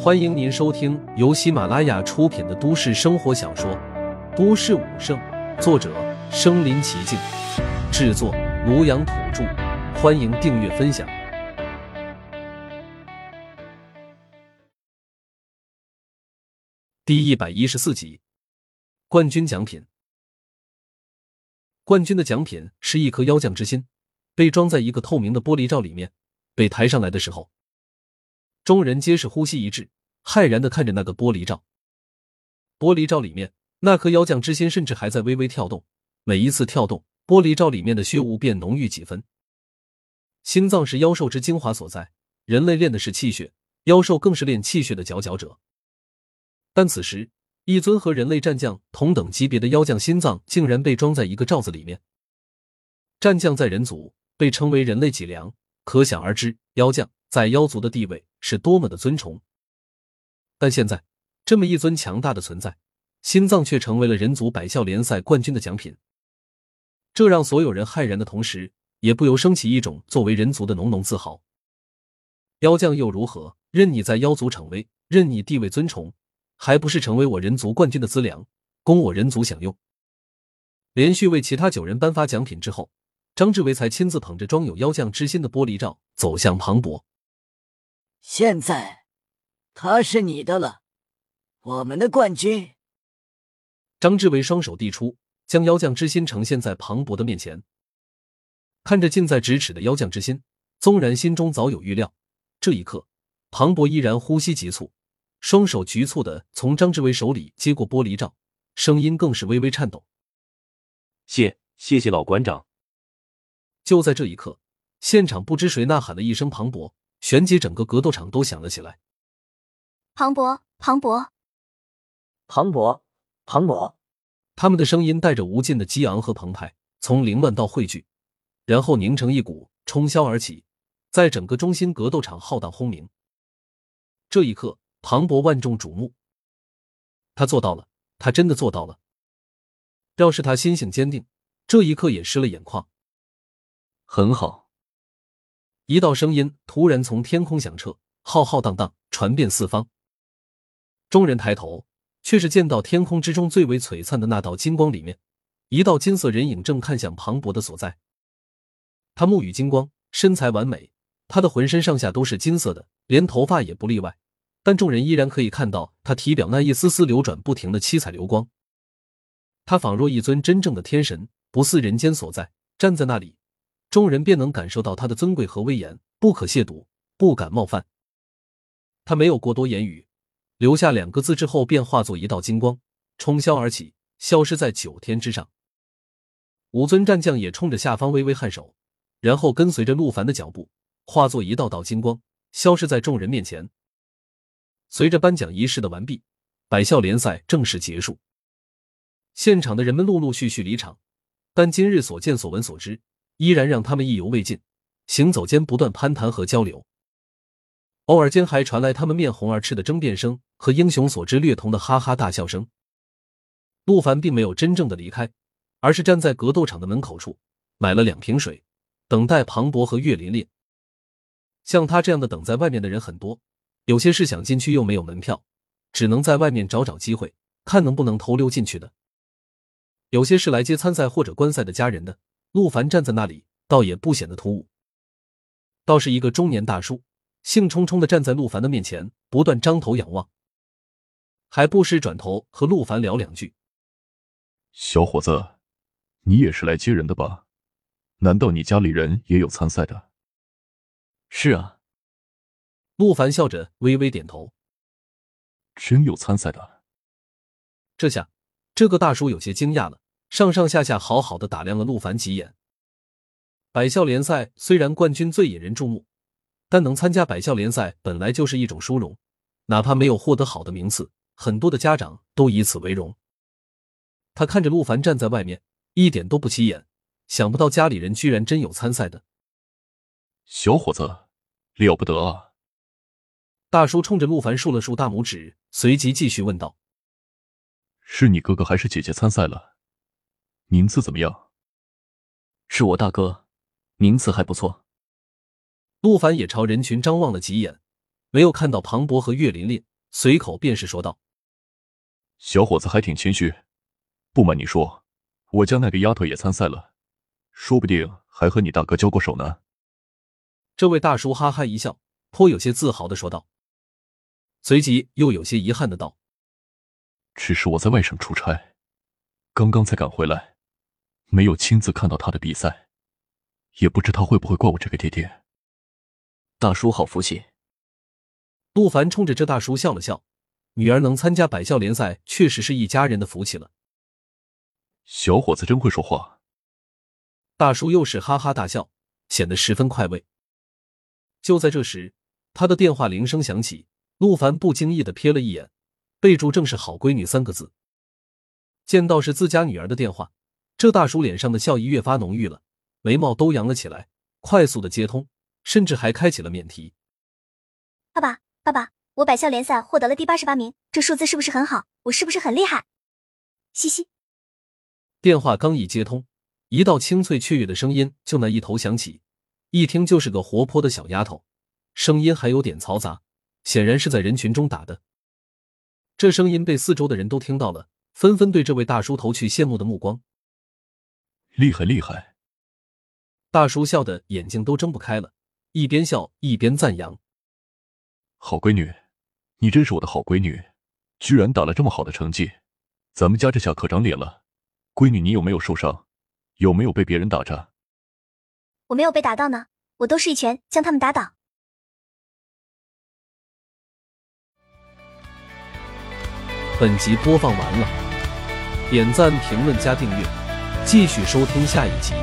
欢迎您收听由喜马拉雅出品的都市生活小说《都市武圣》，作者：身临其境，制作：庐阳土著。欢迎订阅分享。第一百一十四集，冠军奖品。冠军的奖品是一颗妖将之心，被装在一个透明的玻璃罩里面。被抬上来的时候，众人皆是呼吸一滞，骇然的看着那个玻璃罩。玻璃罩里面那颗妖将之心甚至还在微微跳动，每一次跳动，玻璃罩里面的血雾便浓郁几分。心脏是妖兽之精华所在，人类练的是气血，妖兽更是练气血的佼佼者。但此时，一尊和人类战将同等级别的妖将心脏竟然被装在一个罩子里面。战将在人族被称为人类脊梁。可想而知，妖将在妖族的地位是多么的尊崇。但现在，这么一尊强大的存在，心脏却成为了人族百校联赛冠军的奖品。这让所有人骇然的同时，也不由升起一种作为人族的浓浓自豪。妖将又如何？任你在妖族逞威，任你地位尊崇，还不是成为我人族冠军的资粮，供我人族享用？连续为其他九人颁发奖品之后。张志伟才亲自捧着装有妖将之心的玻璃罩走向庞博。现在，他是你的了，我们的冠军。张志伟双手递出，将妖将之心呈现在庞博的面前。看着近在咫尺的妖将之心，纵然心中早有预料，这一刻，庞博依然呼吸急促，双手局促的从张志伟手里接过玻璃罩，声音更是微微颤抖：“谢，谢谢老馆长。”就在这一刻，现场不知谁呐喊了一声“庞博”，旋即整个格斗场都响了起来。庞博，庞博，庞博，庞博！他们的声音带着无尽的激昂和澎湃，从凌乱到汇聚，然后凝成一股，冲霄而起，在整个中心格斗场浩荡轰鸣。这一刻，庞博万众瞩目，他做到了，他真的做到了。要是他心性坚定，这一刻也湿了眼眶。很好。一道声音突然从天空响彻，浩浩荡荡传遍四方。众人抬头，却是见到天空之中最为璀璨的那道金光里面，一道金色人影正看向庞博的所在。他目语金光，身材完美，他的浑身上下都是金色的，连头发也不例外。但众人依然可以看到他体表那一丝丝流转不停的七彩流光。他仿若一尊真正的天神，不似人间所在，站在那里。众人便能感受到他的尊贵和威严，不可亵渎，不敢冒犯。他没有过多言语，留下两个字之后，便化作一道金光，冲霄而起，消失在九天之上。五尊战将也冲着下方微微颔首，然后跟随着陆凡的脚步，化作一道道金光，消失在众人面前。随着颁奖仪式的完毕，百校联赛正式结束。现场的人们陆陆续续离场，但今日所见所闻所知。依然让他们意犹未尽，行走间不断攀谈和交流，偶尔间还传来他们面红耳赤的争辩声和英雄所知略同的哈哈大笑声。陆凡并没有真正的离开，而是站在格斗场的门口处，买了两瓶水，等待庞博和岳琳琳。像他这样的等在外面的人很多，有些是想进去又没有门票，只能在外面找找机会，看能不能偷溜进去的；有些是来接参赛或者观赛的家人的。陆凡站在那里，倒也不显得突兀。倒是一个中年大叔，兴冲冲的站在陆凡的面前，不断张头仰望，还不时转头和陆凡聊两句。小伙子，你也是来接人的吧？难道你家里人也有参赛的？是啊。陆凡笑着微微点头。真有参赛的？这下，这个大叔有些惊讶了。上上下下好好的打量了陆凡几眼。百校联赛虽然冠军最引人注目，但能参加百校联赛本来就是一种殊荣，哪怕没有获得好的名次，很多的家长都以此为荣。他看着陆凡站在外面，一点都不起眼，想不到家里人居然真有参赛的。小伙子，了不得啊！大叔冲着陆凡竖了竖大拇指，随即继续问道：“是你哥哥还是姐姐参赛了？”名次怎么样？是我大哥，名次还不错。陆凡也朝人群张望了几眼，没有看到庞博和岳琳琳，随口便是说道：“小伙子还挺谦虚，不瞒你说，我家那个丫头也参赛了，说不定还和你大哥交过手呢。”这位大叔哈哈一笑，颇有些自豪的说道，随即又有些遗憾的道：“只是我在外省出差，刚刚才赶回来，没有亲自看到他的比赛，也不知他会不会怪我这个爹爹。”大叔好福气。陆凡冲着这大叔笑了笑，女儿能参加百校联赛，确实是一家人的福气了。小伙子真会说话。大叔又是哈哈大笑，显得十分快慰。就在这时，他的电话铃声响起，陆凡不经意的瞥了一眼，备注正是“好闺女”三个字。见到是自家女儿的电话，这大叔脸上的笑意越发浓郁了，眉毛都扬了起来，快速的接通，甚至还开启了免提。爸爸，爸爸，我百校联赛获得了第八十八名，这数字是不是很好？我是不是很厉害？嘻嘻。电话刚一接通，一道清脆雀跃的声音就那一头响起。一听就是个活泼的小丫头，声音还有点嘈杂，显然是在人群中打的。这声音被四周的人都听到了，纷纷对这位大叔投去羡慕的目光。厉害厉害！大叔笑的眼睛都睁不开了，一边笑一边赞扬：“好闺女，你真是我的好闺女，居然打了这么好的成绩，咱们家这下可长脸了。闺女，你有没有受伤？有没有被别人打着？”我没有被打到呢，我都是一拳将他们打倒。本集播放完了，点赞、评论、加订阅，继续收听下一集。